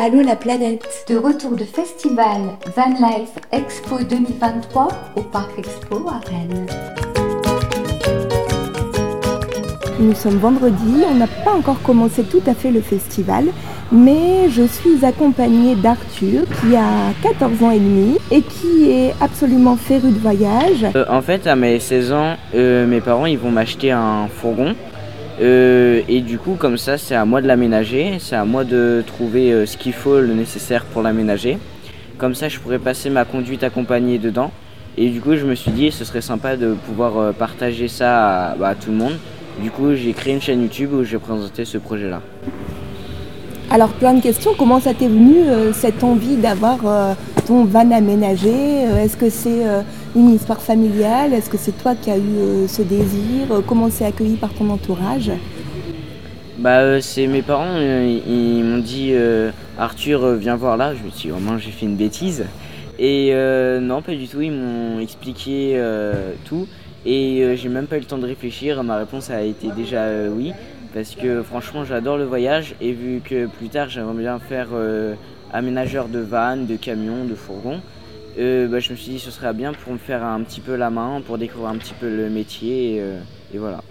Allô la planète De retour de festival Van Life Expo 2023 au Parc Expo à Rennes. Nous sommes vendredi, on n'a pas encore commencé tout à fait le festival, mais je suis accompagnée d'Arthur qui a 14 ans et demi et qui est absolument féru de voyage. Euh, en fait, à mes 16 ans, euh, mes parents ils vont m'acheter un fourgon. Euh, et du coup, comme ça, c'est à moi de l'aménager, c'est à moi de trouver ce qu'il faut, le nécessaire pour l'aménager. Comme ça, je pourrais passer ma conduite accompagnée dedans. Et du coup, je me suis dit, ce serait sympa de pouvoir partager ça à, bah, à tout le monde. Du coup, j'ai créé une chaîne YouTube où je vais présenter ce projet-là. Alors plein de questions, comment ça t'est venu euh, cette envie d'avoir euh, ton van aménagé? Euh, Est-ce que c'est une histoire familiale? Est-ce que c'est toi qui as eu ce désir? Comment c'est accueilli par ton entourage? Bah, c'est mes parents, ils, m'ont dit Arthur, viens voir là. Je me suis dit, au moins j'ai fait une bêtise. Et non, pas du tout, ils m'ont expliqué tout. Et j'ai même pas eu le temps de réfléchir, ma réponse a été déjà oui parce que franchement j'adore le voyage et vu que plus tard j'aimerais bien faire euh, aménageur de vannes, de camions, de fourgons, euh, bah, je me suis dit ce serait bien pour me faire un petit peu la main, pour découvrir un petit peu le métier et, euh, voilà.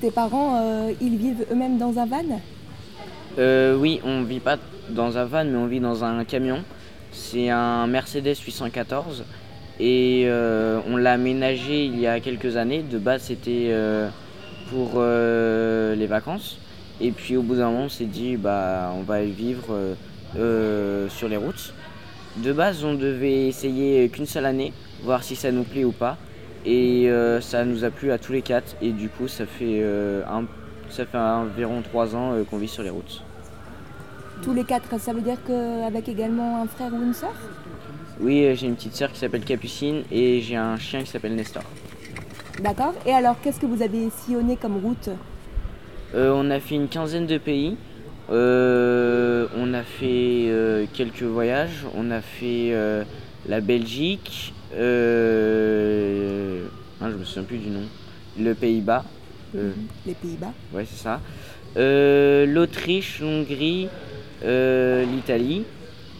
Tes parents, ils vivent eux-mêmes dans un van? Oui, on vit pas dans un van mais on vit dans un camion. C'est un Mercedes 814 et on l'a aménagé il y a quelques années. De base c'était pour euh, les vacances. Et puis au bout d'un moment, on s'est dit, bah, on va vivre euh, euh, sur les routes. De base, on devait essayer qu'une seule année, voir si ça nous plaît ou pas. Et ça nous a plu à tous les quatre. Et du coup, ça fait, un, ça fait environ trois ans qu'on vit sur les routes. Tous les quatre, ça veut dire qu'avec également un frère ou une soeur Oui, j'ai une petite soeur qui s'appelle Capucine et j'ai un chien qui s'appelle Nestor. D'accord. Et alors, qu'est-ce que vous avez sillonné comme route euh, On a fait une quinzaine de pays. Euh, on a fait euh, quelques voyages. On a fait la Belgique. Ah, je me souviens plus du nom. Le Pays-Bas. Mhm. Les Pays-Bas. Ouais, c'est ça. L'Autriche, l'Hongrie, l'Italie,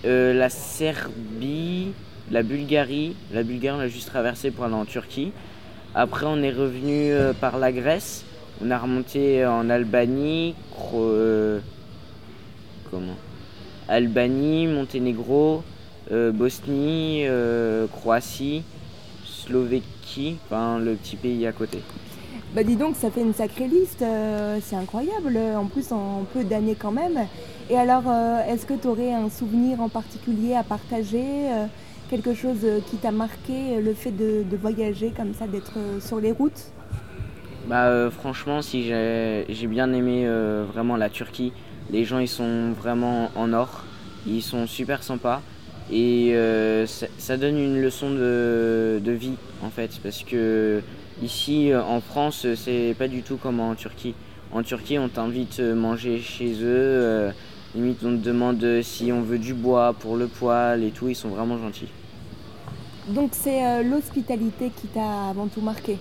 la Serbie, la Bulgarie. La Bulgarie, on a juste traversé pour aller en Turquie. Après, on est revenu euh, par la Grèce. On a remonté en Albanie, euh, comment? Albanie, Monténégro, euh, Bosnie, Croatie, Slovéquie, enfin le petit pays à côté. Bah dis donc, ça fait une sacrée liste, c'est incroyable, en plus en peu d'années quand même. Et alors, est-ce que tu aurais un souvenir en particulier à partager quelque chose euh, qui t'a marqué, euh, le fait de, voyager comme ça, d'être euh, sur les routes? Bah, Franchement, si j'ai bien aimé vraiment la Turquie. Les gens, ils sont vraiment en or. Ils sont super sympas. Et ça, donne une leçon de, de, vie, en fait. Parce que ici, en France, c'est pas du tout comme en Turquie. En Turquie, on t'invite à manger chez eux. Limite, on te demande si on veut du bois pour le poêle et tout. Ils sont vraiment gentils. Donc c'est euh, l'hospitalité qui t'a avant tout marqué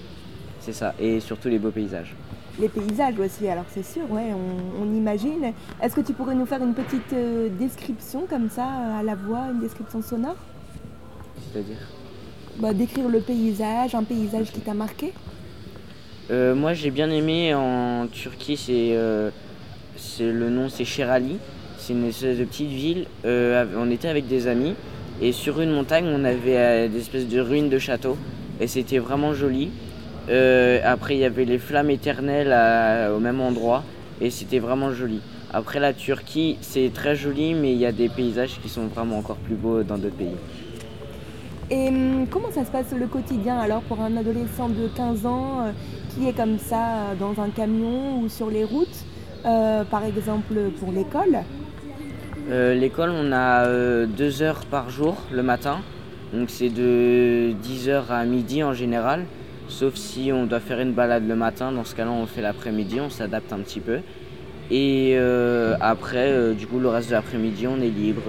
C'est ça, et surtout les beaux paysages. Les paysages aussi, alors c'est sûr, ouais, on, imagine. Est-ce que tu pourrais nous faire une petite euh, description comme ça, à la voix, une description sonore? C'est-à-dire? Bah, Décrire le paysage, un paysage qui t'a marqué? Euh, Moi j'ai bien aimé en Turquie, c'est, c'est le nom c'est Sherali. C'est une espèce de petite ville. on était avec des amis et sur une montagne, on avait euh, des espèces de ruines de châteaux. Et c'était vraiment joli. Euh, après, il y avait les flammes éternelles au même endroit. Et c'était vraiment joli. Après, la Turquie, c'est très joli, mais il y a des paysages qui sont vraiment encore plus beaux dans d'autres pays. Et hum, comment ça se passe le quotidien alors pour un adolescent de 15 ans euh, qui est comme ça dans un camion ou sur les routes, par exemple pour l'école? Euh, l'école, on a euh, deux heures par jour le matin. Donc c'est de 10h à midi en général. Sauf si on doit faire une balade le matin. Dans ce cas-là, on fait l'après-midi, on s'adapte un petit peu. Et euh, après, du coup, le reste de l'après-midi, on est libre.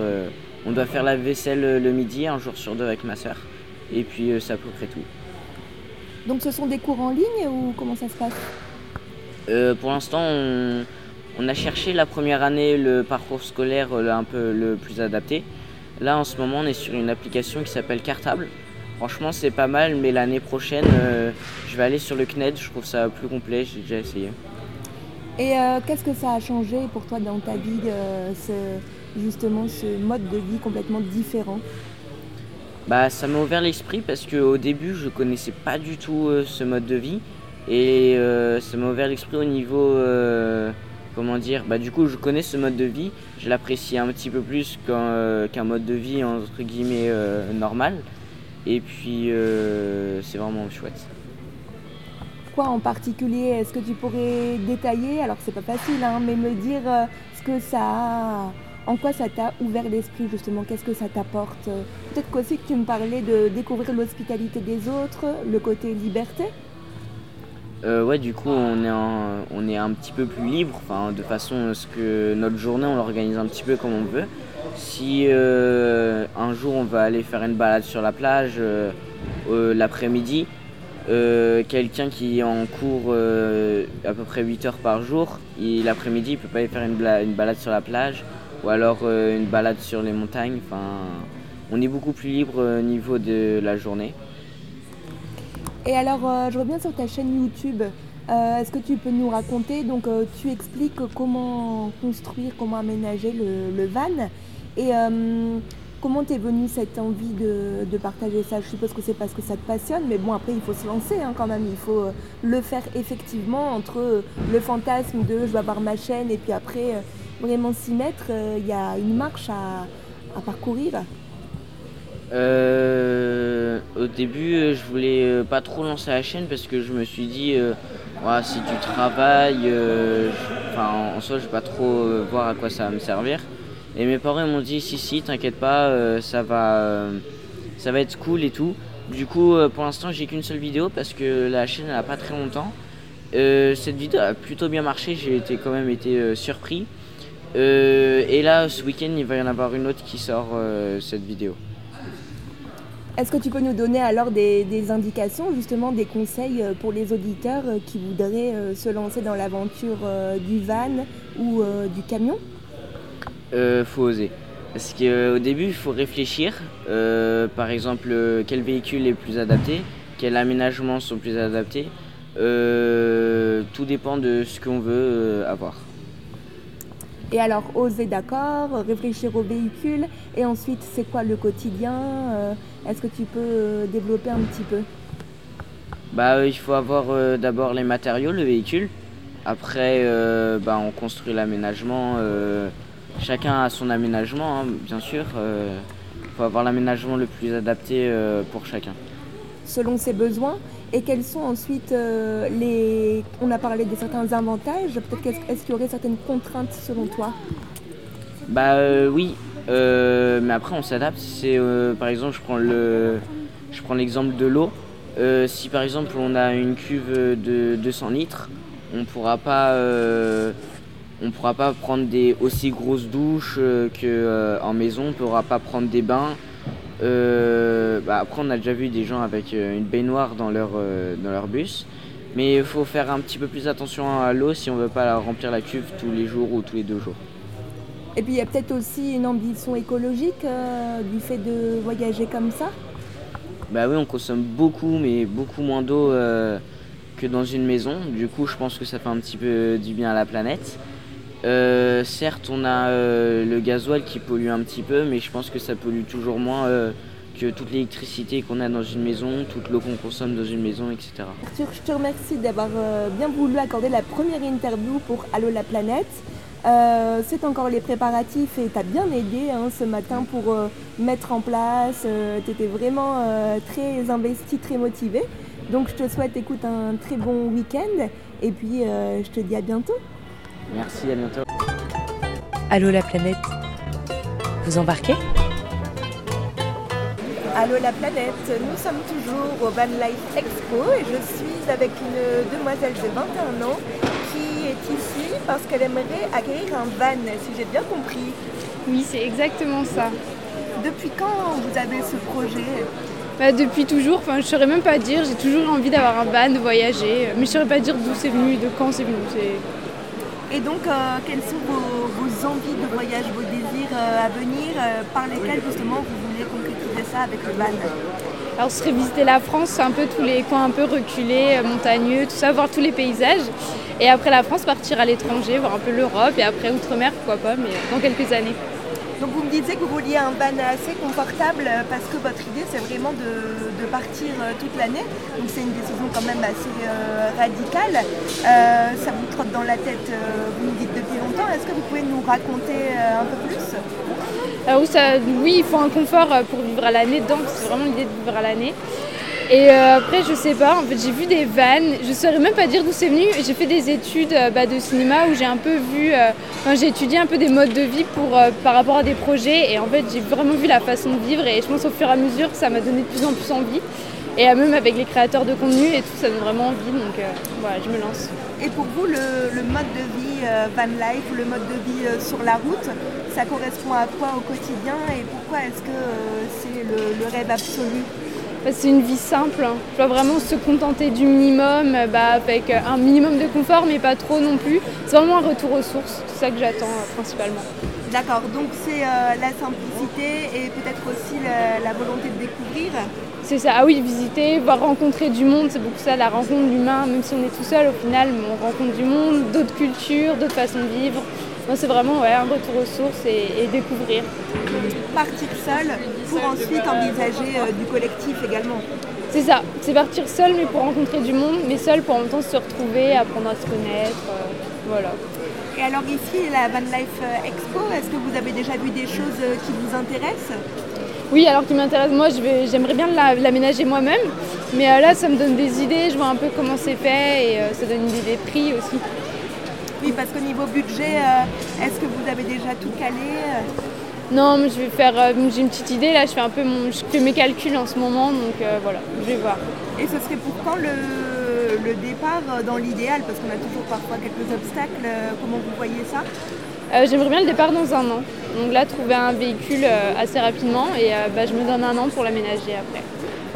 on doit faire la vaisselle le midi, un jour sur deux avec ma soeur. Et puis, c'est à peu près tout. Donc ce sont des cours en ligne ou comment ça se passe? Pour l'instant, on On a cherché la première année le parcours scolaire un peu le plus adapté. Là, en ce moment, on est sur une application qui s'appelle Cartable. Franchement, c'est pas mal, mais l'année prochaine, je vais aller sur le CNED. Je trouve ça plus complet. J'ai déjà essayé. Et qu'est-ce que ça a changé pour toi dans ta vie, justement, ce mode de vie complètement différent? Bah, ça m'a ouvert l'esprit parce qu'au début, je connaissais pas du tout euh, ce mode de vie. Et euh, ça m'a ouvert l'esprit au niveau. Euh, comment dire Bah, du coup, je connais ce mode de vie. Je l'apprécie un petit peu plus qu'un mode de vie entre guillemets normal. Et puis, c'est vraiment chouette. Quoi en particulier Est-ce que tu pourrais détailler? Alors, c'est pas facile, hein, mais me dire ce que ça en quoi ça t'a ouvert l'esprit justement Qu'est-ce que ça t'apporte? Peut-être qu'aussi que tu me parlais de découvrir l'hospitalité des autres, le côté liberté euh, ouais, du coup, on est, un, petit peu plus libre, de façon à ce que notre journée, on l'organise un petit peu comme on veut. Si euh, un jour on va aller faire une balade sur la plage euh, l'après-midi, quelqu'un qui est en cours à peu près 8 heures par jour, l'après-midi, il peut pas aller faire une balade sur la plage ou alors une balade sur les montagnes. On est beaucoup plus libre au niveau de la journée. Et alors, euh, je reviens sur ta chaîne YouTube. Euh, est-ce que tu peux nous raconter Donc, tu expliques comment construire, comment aménager le, van. Et comment t'es venue cette envie de, partager ça? Je suppose que c'est parce que ça te passionne, mais bon, après, il faut se lancer hein, quand même. Il faut le faire effectivement entre le fantasme de je vais avoir ma chaîne et puis après vraiment s'y mettre, il euh, y a une marche à, parcourir euh, Au début, euh, je voulais pas trop lancer la chaîne parce que je me suis dit, si tu travailles, enfin, en soi, je vais pas trop voir à quoi ça va me servir. Et mes parents m'ont dit, si, si, t'inquiète pas, ça, va, ça va être cool et tout. Du coup, pour l'instant, j'ai qu'une seule vidéo parce que la chaîne n'a pas très longtemps. cette vidéo a plutôt bien marché, j'ai été quand même été surpris. Euh, et là, ce week-end, il va y en avoir une autre qui sort euh, cette vidéo. Est-ce que tu peux nous donner alors des, indications, justement des conseils euh, pour les auditeurs qui voudraient se lancer dans l'aventure du van ou du camion? Il faut oser. Parce qu'au début, il faut réfléchir. par exemple, quel véhicule est le plus adapté, quels aménagements sont plus adaptés. tout dépend de ce qu'on veut avoir. Et alors, oser d'accord, réfléchir au véhicule, et ensuite, c'est quoi le quotidien euh, Est-ce que tu peux euh, développer un petit peu? Bah, euh, il faut avoir d'abord les matériaux, le véhicule. Après, bah, on construit l'aménagement. chacun a son aménagement, hein, bien sûr. Il faut avoir l'aménagement le plus adapté pour chacun. Selon ses besoins et quels sont ensuite euh, les. On a parlé de certains avantages, peut-être est-ce qu'il y aurait certaines contraintes selon toi? Bah euh, oui, euh, mais après on s'adapte. C'est par exemple, je prends l'exemple de l'eau. si par exemple on a une cuve de 200 litres, on pourra pas, on pourra pas prendre des aussi grosses douches que en maison. On pourra pas prendre des bains. Euh, bah, après, on a déjà vu des gens avec euh, une baignoire dans leur, euh, dans leur bus. Mais il faut faire un petit peu plus attention à l'eau si on veut pas remplir la cuve tous les jours ou tous les deux jours. Et puis il y a peut-être aussi une ambition écologique du fait de voyager comme ça? Bah oui, on consomme beaucoup, mais beaucoup moins d'eau que dans une maison. Du coup, je pense que ça fait un petit peu du bien à la planète. Euh, certes, on a euh, le gasoil qui pollue un petit peu, mais je pense que ça pollue toujours moins euh, que toute l'électricité qu'on a dans une maison, toute l'eau qu'on consomme dans une maison, etc. Arthur, je te remercie d'avoir bien voulu accorder la première interview pour Allo la planète. c'est encore les préparatifs et tu as bien aidé hein, ce matin pour mettre en place. tu étais vraiment très investi, très motivé. Donc je te souhaite écoute un très bon week-end et puis je te dis à bientôt. Merci, à bientôt. Allô la planète, vous embarquez? Allô la planète, nous sommes toujours au Van Life Expo et je suis avec une demoiselle de 21 ans qui est ici parce qu'elle aimerait acquérir un van, si j'ai bien compris. Oui, c'est exactement ça. Depuis quand vous avez ce projet? Bah, Depuis toujours, enfin, je ne saurais même pas dire, j'ai toujours envie d'avoir un van, de voyager, mais je ne saurais pas dire d'où c'est venu, de quand c'est venu. Et donc, euh, quelles sont vos, envies de voyage, vos désirs euh, à venir, euh, par lesquels justement vous voulez concrétiser ça avec le van Alors, ce serait visiter la France, un peu tous les coins un peu reculés, montagneux, tout ça, voir tous les paysages. Et après la France, partir à l'étranger, voir un peu l'Europe et après Outre-mer, pourquoi pas, mais dans quelques années. Donc vous me disiez que vous vouliez un van assez confortable euh, parce que votre idée c'est vraiment de, de partir euh, toute l'année. Donc c'est une décision quand même assez euh, radicale. Ça vous trotte dans la tête, vous me dites depuis longtemps. Est-ce que vous pouvez nous raconter un peu plus? Oui, ça- oui, il faut un confort pour vivre à l'année que c'est vraiment l'idée de vivre à l'année. Et euh, après, je sais pas, en fait, j'ai vu des vannes, je saurais même pas dire d'où c'est venu. J'ai fait des études euh, bah, de cinéma où j'ai un peu vu, euh, j'ai étudié un peu des modes de vie pour, par rapport à des projets. Et en fait, j'ai vraiment vu la façon de vivre. Et je pense au fur et à mesure, ça m'a donné de plus en plus envie. Et même avec les créateurs de contenu et tout, ça donne vraiment envie. Donc voilà, je me lance. Et pour vous, le, mode de vie van life, le mode de vie sur la route, ça correspond à quoi au quotidien? Et pourquoi est-ce que c'est le, rêve absolu? C'est une vie simple. Je dois vraiment se contenter du minimum, euh, bah, avec euh, un minimum de confort, mais pas trop non plus. C'est vraiment un retour aux sources. C'est ça que j'attends euh, principalement. D'accord, donc c'est euh, la simplicité et peut-être aussi la, la volonté de découvrir. C'est ça. Ah oui, visiter, voir rencontrer du monde, c'est beaucoup ça, la rencontre d'humains. Même si on est tout seul, au final, on rencontre du monde, d'autres cultures, d'autres façons de vivre. C'est vraiment ouais, un retour aux sources et, et découvrir. Partir seul pour ensuite envisager euh, du collectif également. C'est ça. C'est partir seul, mais pour rencontrer du monde, mais seul pour en même temps se retrouver, apprendre à se connaître. euh, voilà. Et alors ici, la Van Life euh, Expo, est-ce que vous avez déjà vu des choses qui vous intéressent? Oui, alors qui m'intéresse, moi j'aimerais bien la- l'aménager moi-même, mais là ça me donne des idées, je vois un peu comment c'est fait et ça donne une idée des prix aussi. Oui, parce qu'au niveau budget, est-ce que vous avez déjà tout calé? Non, mais je vais faire, euh, j'ai une petite idée là, je fais un peu mon, je fais mes calculs en ce moment, donc euh, voilà, je vais voir. Et ce serait pour quand le, le départ euh, dans l'idéal? Parce qu'on a toujours parfois quelques obstacles. Comment vous voyez ça? Euh, J'aimerais bien le départ dans un an, donc là trouver un véhicule euh, assez rapidement et bah, je me donne un an pour l'aménager après.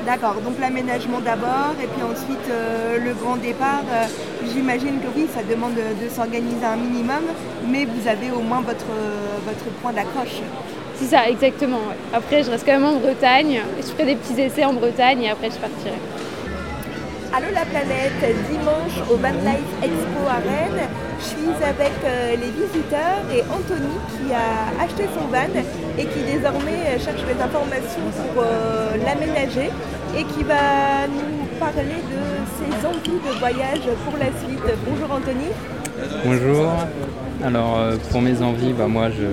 D'accord, donc l'aménagement d'abord et puis ensuite euh, le grand départ. euh, J'imagine que oui, ça demande de, de s'organiser un minimum, mais vous avez au moins votre, euh, votre point d'accroche. C'est ça, exactement. Après je reste quand même en Bretagne, je ferai des petits essais en Bretagne et après je partirai. Allô la planète, dimanche au Van Life Expo à Rennes, je suis avec les visiteurs et Anthony qui a acheté son van et qui désormais cherche les informations pour euh, l'aménager et qui va nous parler de ses envies de voyage pour la suite. Bonjour Anthony. Bonjour. Alors euh, pour mes envies, bah, moi je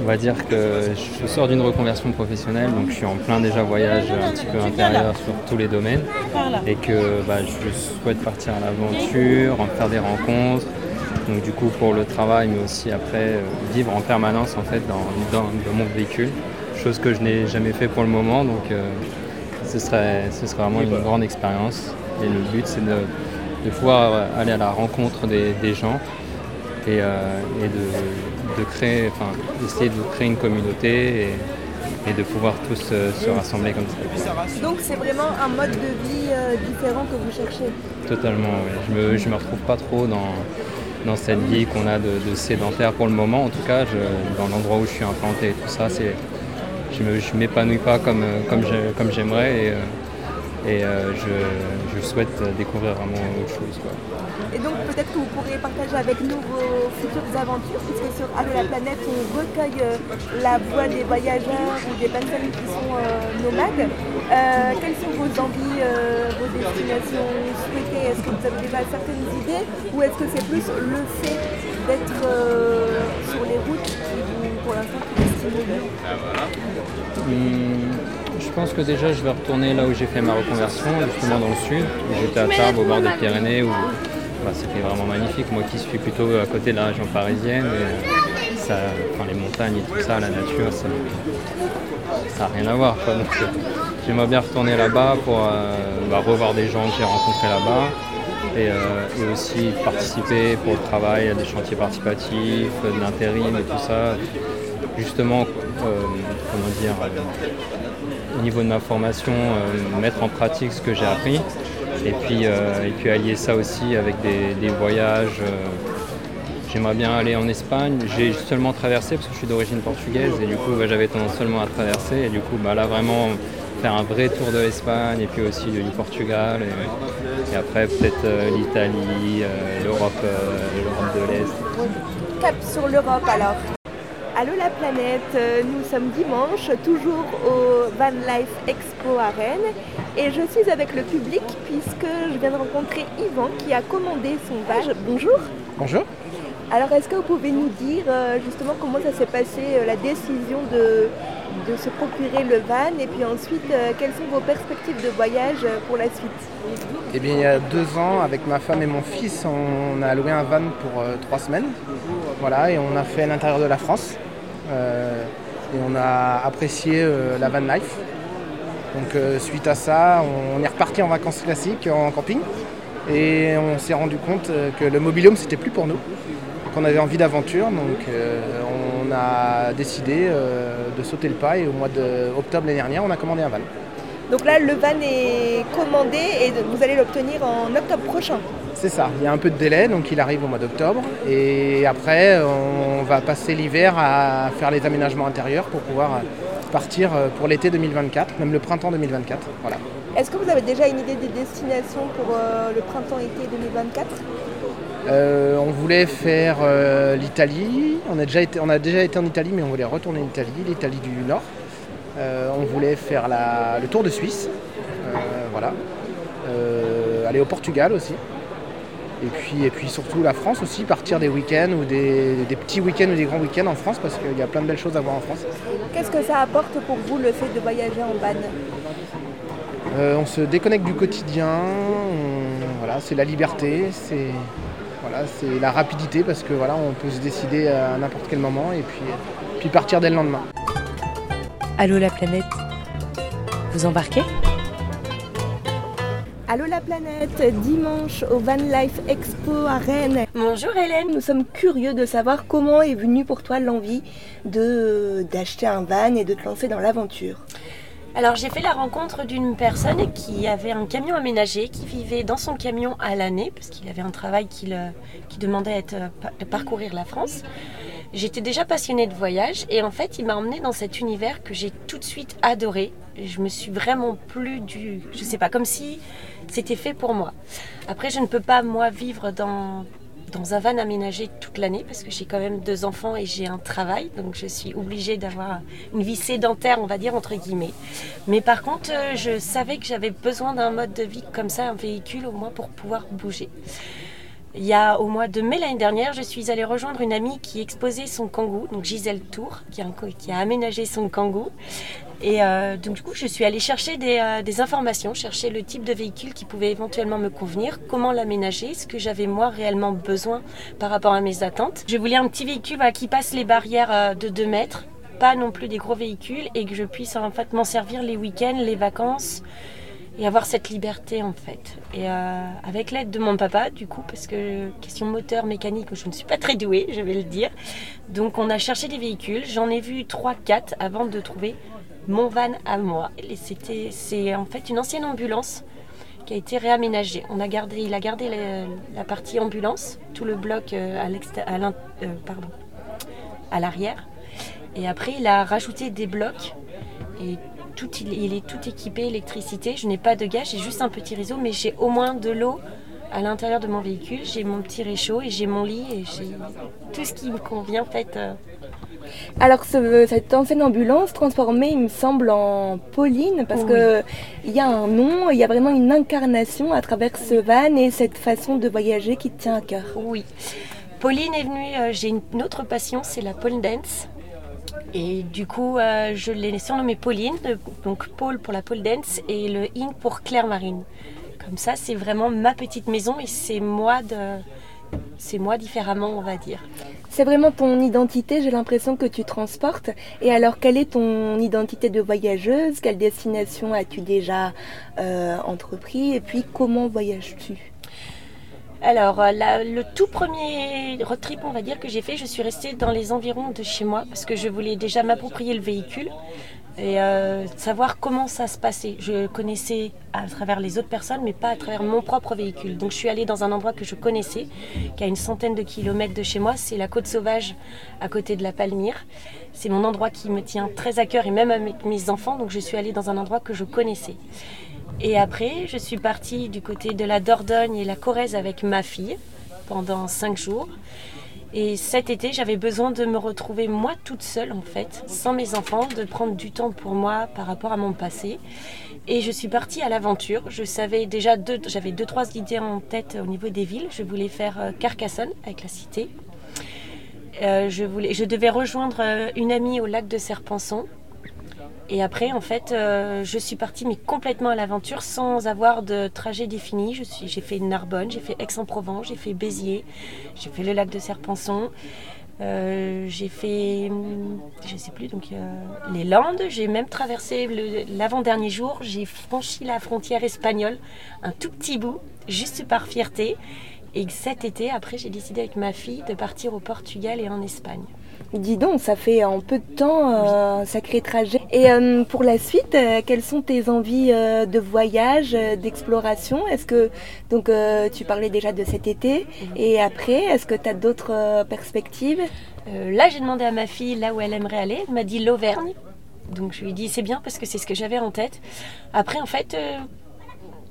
on va dire que je sors d'une reconversion professionnelle, donc je suis en plein déjà voyage un petit peu intérieur sur tous les domaines et que bah, je souhaite partir à l'aventure, en faire des rencontres. Donc du coup pour le travail mais aussi après euh, vivre en permanence en fait dans, dans- dans mon véhicule, chose que je n'ai jamais fait pour le moment donc euh, ce, serait, ce serait vraiment une grande expérience et le but c'est de, de pouvoir euh, aller à la rencontre des, des gens et, euh, et de, de créer, enfin essayer de créer une communauté et, et de pouvoir tous euh, se rassembler comme ça. Donc c'est vraiment un mode de vie euh, différent que vous cherchez. Totalement, ouais. je me, je me retrouve pas trop dans, dans cette vie qu'on a de, de sédentaire pour le moment. En tout cas, dans l'endroit où je suis implanté et tout ça, c'est, je je m'épanouis pas comme, euh, comme, j'ai- comme j'aimerais et, euh, euh, je, souhaite découvrir vraiment autre chose. Et donc peut-être que vous pourrez partager avec nous vos futures aventures, puisque sur Allo la planète, on recueille la voix des voyageurs ou des personnes qui sont nomades. Euh, quelles sont vos envies, euh, vos destinations souhaitées? Est-ce que vous avez déjà certaines idées? Ou est-ce que c'est plus le fait d'être euh, sur les routes qui pour l'instant, vous stimule Hum, je pense que déjà je vais retourner là où j'ai fait ma reconversion, justement dans le sud, j'étais à Tarbes au bord des Pyrénées, où bah, c'était vraiment magnifique. Moi qui suis plutôt à côté de la région parisienne, les montagnes et tout ça, la nature, ça n'a rien à voir. J'aimerais bien retourner là-bas pour euh, bah, revoir des gens que j'ai rencontrés là-bas. Et, euh, et aussi participer pour le travail à des chantiers participatifs, de l'intérim et tout ça justement, euh, comment dire, euh, au niveau de ma formation, euh, mettre en pratique ce que j'ai appris Et puis, et puis allier ça aussi avec des, voyages. J'aimerais bien aller en Espagne. J'ai seulement traversé parce que je suis d'origine portugaise et du coup bah, j'avais tendance seulement à traverser. Et du coup bah, là vraiment faire un vrai tour de l'Espagne et puis aussi du Portugal. Et, après peut-être l'Italie, l'Europe, l'Europe de l'Est. Cap sur l'Europe alors. Allô la planète, euh, nous sommes dimanche, toujours au Van Life Expo à Rennes et je suis avec le public puisque je viens de rencontrer Yvan qui a commandé son van. Bonjour. Bonjour. Alors est-ce que vous pouvez nous dire euh, justement comment ça s'est passé euh, la décision de, de, se procurer le van et puis ensuite quelles sont vos perspectives de voyage pour la suite? Eh bien il y a deux ans avec ma femme et mon fils on a loué un van pour trois semaines. Voilà, et on a fait l'intérieur de la France. Euh, et on a apprécié euh, la van life. Donc euh, suite à ça, on, est reparti en vacances classiques, en camping. Et on s'est rendu compte que le mobilium, c'était plus pour nous. Qu'on avait envie d'aventure. Donc on a décidé de sauter le pas et au mois d'octobre l'année dernière, on a commandé un van. Donc là, le van est commandé et vous allez l'obtenir en octobre prochain. C'est ça, il y a un peu de délai, donc il arrive au mois d'octobre. Et après, on va passer l'hiver à faire les aménagements intérieurs pour pouvoir partir pour l'été 2024, même le printemps 2024. Voilà. Est-ce que vous avez déjà une idée des destinations pour euh, le printemps-été 2024 euh, on voulait faire euh, l'Italie, on, a déjà été, on a déjà été en Italie mais on voulait retourner en Italie, l'Italie du Nord. on voulait faire le tour de Suisse, voilà. aller au Portugal aussi. Et puis, et puis surtout la France aussi, partir des week-ends ou des, petits week-ends ou des grands week-ends en France parce qu'il y a plein de belles choses à voir en France. Qu'est-ce que ça apporte pour vous le fait de voyager en van? Euh, On se déconnecte du quotidien, voilà, c'est la liberté, c'est voilà, la rapidité parce que voilà, on peut se décider à n'importe quel moment et puis, puis partir dès le lendemain. Allô la planète, vous embarquez? Allô la planète, dimanche au Van Life Expo à Rennes. Bonjour Hélène. Nous sommes curieux de savoir comment est venue pour toi l'envie de d'acheter un van et de te lancer dans l'aventure. Alors j'ai fait la rencontre d'une personne qui avait un camion aménagé, qui vivait dans son camion à l'année, parce qu'il avait un travail qui, qui demandait de parcourir la France. J'étais déjà passionnée de voyage et en fait il m'a emmenée dans cet univers que j'ai tout de suite adoré. Je me suis vraiment plus du... Je sais pas, comme si c'était fait pour moi. Après, je ne peux pas, moi, vivre dans, dans un van aménagé toute l'année parce que j'ai quand même deux enfants et j'ai un travail. Donc, je suis obligée d'avoir une vie sédentaire, on va dire, entre guillemets. Mais par contre, euh, je savais que j'avais besoin d'un mode de vie comme ça, un véhicule au moins pour pouvoir bouger. Il y a au mois de mai l'année dernière, je suis allée rejoindre une amie qui exposait son kangou, donc Gisèle Tour, qui a, aménagé son kangou. Et euh, donc du coup, je suis allée chercher euh, des, informations, chercher le type de véhicule qui pouvait éventuellement me convenir, comment l'aménager, ce que j'avais moi réellement besoin par rapport à mes attentes. Je voulais un petit véhicule qui passe les barrières euh, de 2 mètres, pas non plus des gros véhicules, et que je puisse en fait m'en servir les week-ends, les vacances et avoir cette liberté en fait. Et avec l'aide de mon papa, du coup, parce que question moteur, mécanique, je ne suis pas très douée, je vais le dire. Donc on a cherché des véhicules, j'en ai vu 3-4 avant de trouver mon van à moi. C'était, c'est en fait une ancienne ambulance qui a été réaménagée. On a gardé, il a gardé la, partie ambulance, tout le bloc euh, à, euh, à l'arrière. Et après, il a rajouté des blocs et tout, il, est tout équipé électricité. Je n'ai pas de gaz, j'ai juste un petit réseau, mais j'ai au moins de l'eau à l'intérieur de mon véhicule. J'ai mon petit réchaud et j'ai mon lit et j'ai tout ce qui me convient en fait. Euh, alors cette ancienne ambulance transformée, il me semble, en Pauline, parce qu'il y a un nom, il y a vraiment une incarnation à travers ce van et cette façon de voyager qui te tient à cœur. Oui. Pauline est venue, euh, j'ai une autre passion, c'est la pole dance. Et du coup, euh, je l'ai surnommée Pauline, donc Paul pour la pole dance et le in pour Claire Marine. Comme ça, c'est vraiment ma petite maison et c'est moi de, c'est moi différemment, on va dire. C'est vraiment ton identité, j'ai l'impression que tu transportes. Et alors, quelle est ton identité de voyageuse? Quelle destination as-tu déjà euh, entrepris? Et puis, comment voyages-tu? Alors, euh, le tout premier road trip, on va dire, que j'ai fait, je suis restée dans les environs de chez moi parce que je voulais déjà m'approprier le véhicule. et euh, savoir comment ça se passait. Je connaissais à travers les autres personnes, mais pas à travers mon propre véhicule. Donc je suis allée dans un endroit que je connaissais, qui a une centaine de kilomètres de chez moi. C'est la côte sauvage à côté de la Palmyre. C'est mon endroit qui me tient très à cœur et même avec mes enfants. Donc je suis allée dans un endroit que je connaissais. Et après, je suis partie du côté de la Dordogne et la Corrèze avec ma fille pendant cinq jours. Et cet été, j'avais besoin de me retrouver moi toute seule en fait, sans mes enfants, de prendre du temps pour moi par rapport à mon passé. Et je suis partie à l'aventure. Je savais déjà deux, j'avais deux trois idées en tête au niveau des villes. Je voulais faire euh, Carcassonne avec la cité. Euh, je voulais, je devais rejoindre euh, une amie au lac de Serpenson et après, en fait, euh, je suis partie mais complètement à l'aventure sans avoir de trajet défini. j'ai fait Narbonne, j'ai fait Aix-en-Provence, j'ai fait Béziers, j'ai fait le lac de Serpenson, euh, j'ai fait, je sais plus, donc euh, les Landes. J'ai même traversé l'avant-dernier jour. J'ai franchi la frontière espagnole, un tout petit bout, juste par fierté. Et cet été, après, j'ai décidé avec ma fille de partir au Portugal et en Espagne. Dis donc, ça fait en peu de temps euh, un sacré trajet. Et euh, pour la suite, euh, quelles sont tes envies de voyage, d'exploration? Est-ce que donc tu parlais déjà de cet été et après, est-ce que tu as d'autres perspectives? Là, j'ai demandé à ma fille là où elle aimerait aller. Elle m'a dit l'Auvergne. Donc je lui ai dit c'est bien parce que c'est ce que j'avais en tête. Après, en fait,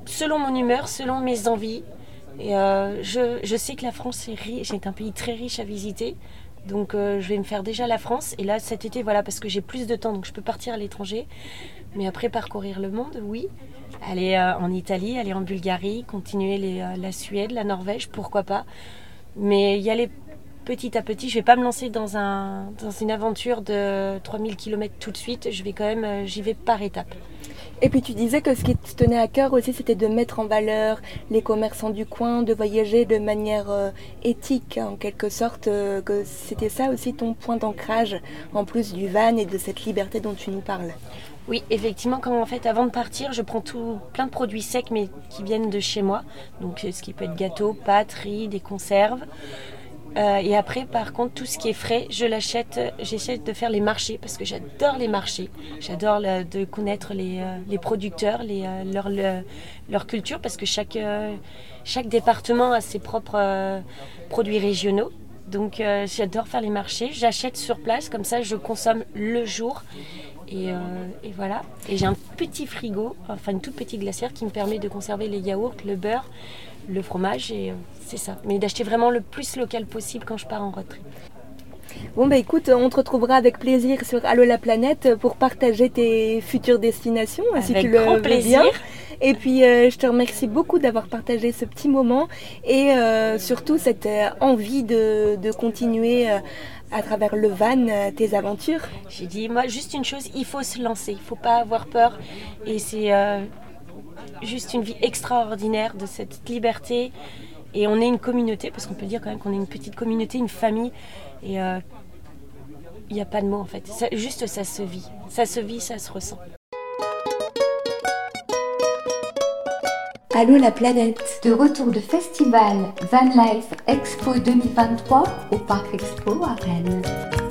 selon mon humeur, selon mes envies, et je, je, sais que la France est, riche, est un pays très riche à visiter. Donc euh, je vais me faire déjà la France. Et là cet été, voilà, parce que j'ai plus de temps, donc je peux partir à l'étranger. Mais après parcourir le monde, oui. Aller euh, en Italie, aller en Bulgarie, continuer euh, la Suède, la Norvège, pourquoi pas. Mais y aller petit à petit. Je vais pas me lancer dans, un, dans une aventure de 3000 km tout de suite. Je vais quand même, j'y vais par étapes. Et puis tu disais que ce qui te tenait à cœur aussi, c'était de mettre en valeur les commerçants du coin, de voyager de manière euh, éthique, en quelque sorte, euh, que c'était ça aussi ton point d'ancrage, en plus du van et de cette liberté dont tu nous parles. Oui, effectivement, quand en fait, avant de partir, je prends tout, plein de produits secs, mais qui viennent de chez moi. Donc, ce qui peut être gâteau, pâtes, riz, des conserves. Euh, et après, par contre, tout ce qui est frais, je l'achète. J'essaie de faire les marchés parce que j'adore les marchés. J'adore de connaître les, euh, producteurs, les, euh, leur, culture parce que chaque, chaque département a ses propres produits régionaux. Donc j'adore faire les marchés. J'achète sur place, comme ça je consomme le jour. Et, et voilà. Et j'ai un petit frigo, enfin une toute petite glacière qui me permet de conserver les yaourts, le beurre, le fromage et euh, c'est ça. Mais d'acheter vraiment le plus local possible quand je pars en trip. Bon bah écoute, on te retrouvera avec plaisir sur Allo la planète pour partager tes futures destinations, si tu le grand plaisir. Et puis euh, je te remercie beaucoup d'avoir partagé ce petit moment et euh, surtout cette envie de, de continuer à travers le van tes aventures. J'ai dit moi juste une chose, il faut se lancer, il faut pas avoir peur et c'est juste une vie extraordinaire, de cette liberté. Et on est une communauté, parce qu'on peut dire quand même qu'on est une petite communauté, une famille. Et euh, il n'y a pas de mots en fait. juste ça se vit. Ça se vit, ça se ressent. Allô la planète De retour de festival Van Life Expo 2023 au Parc Expo à Rennes.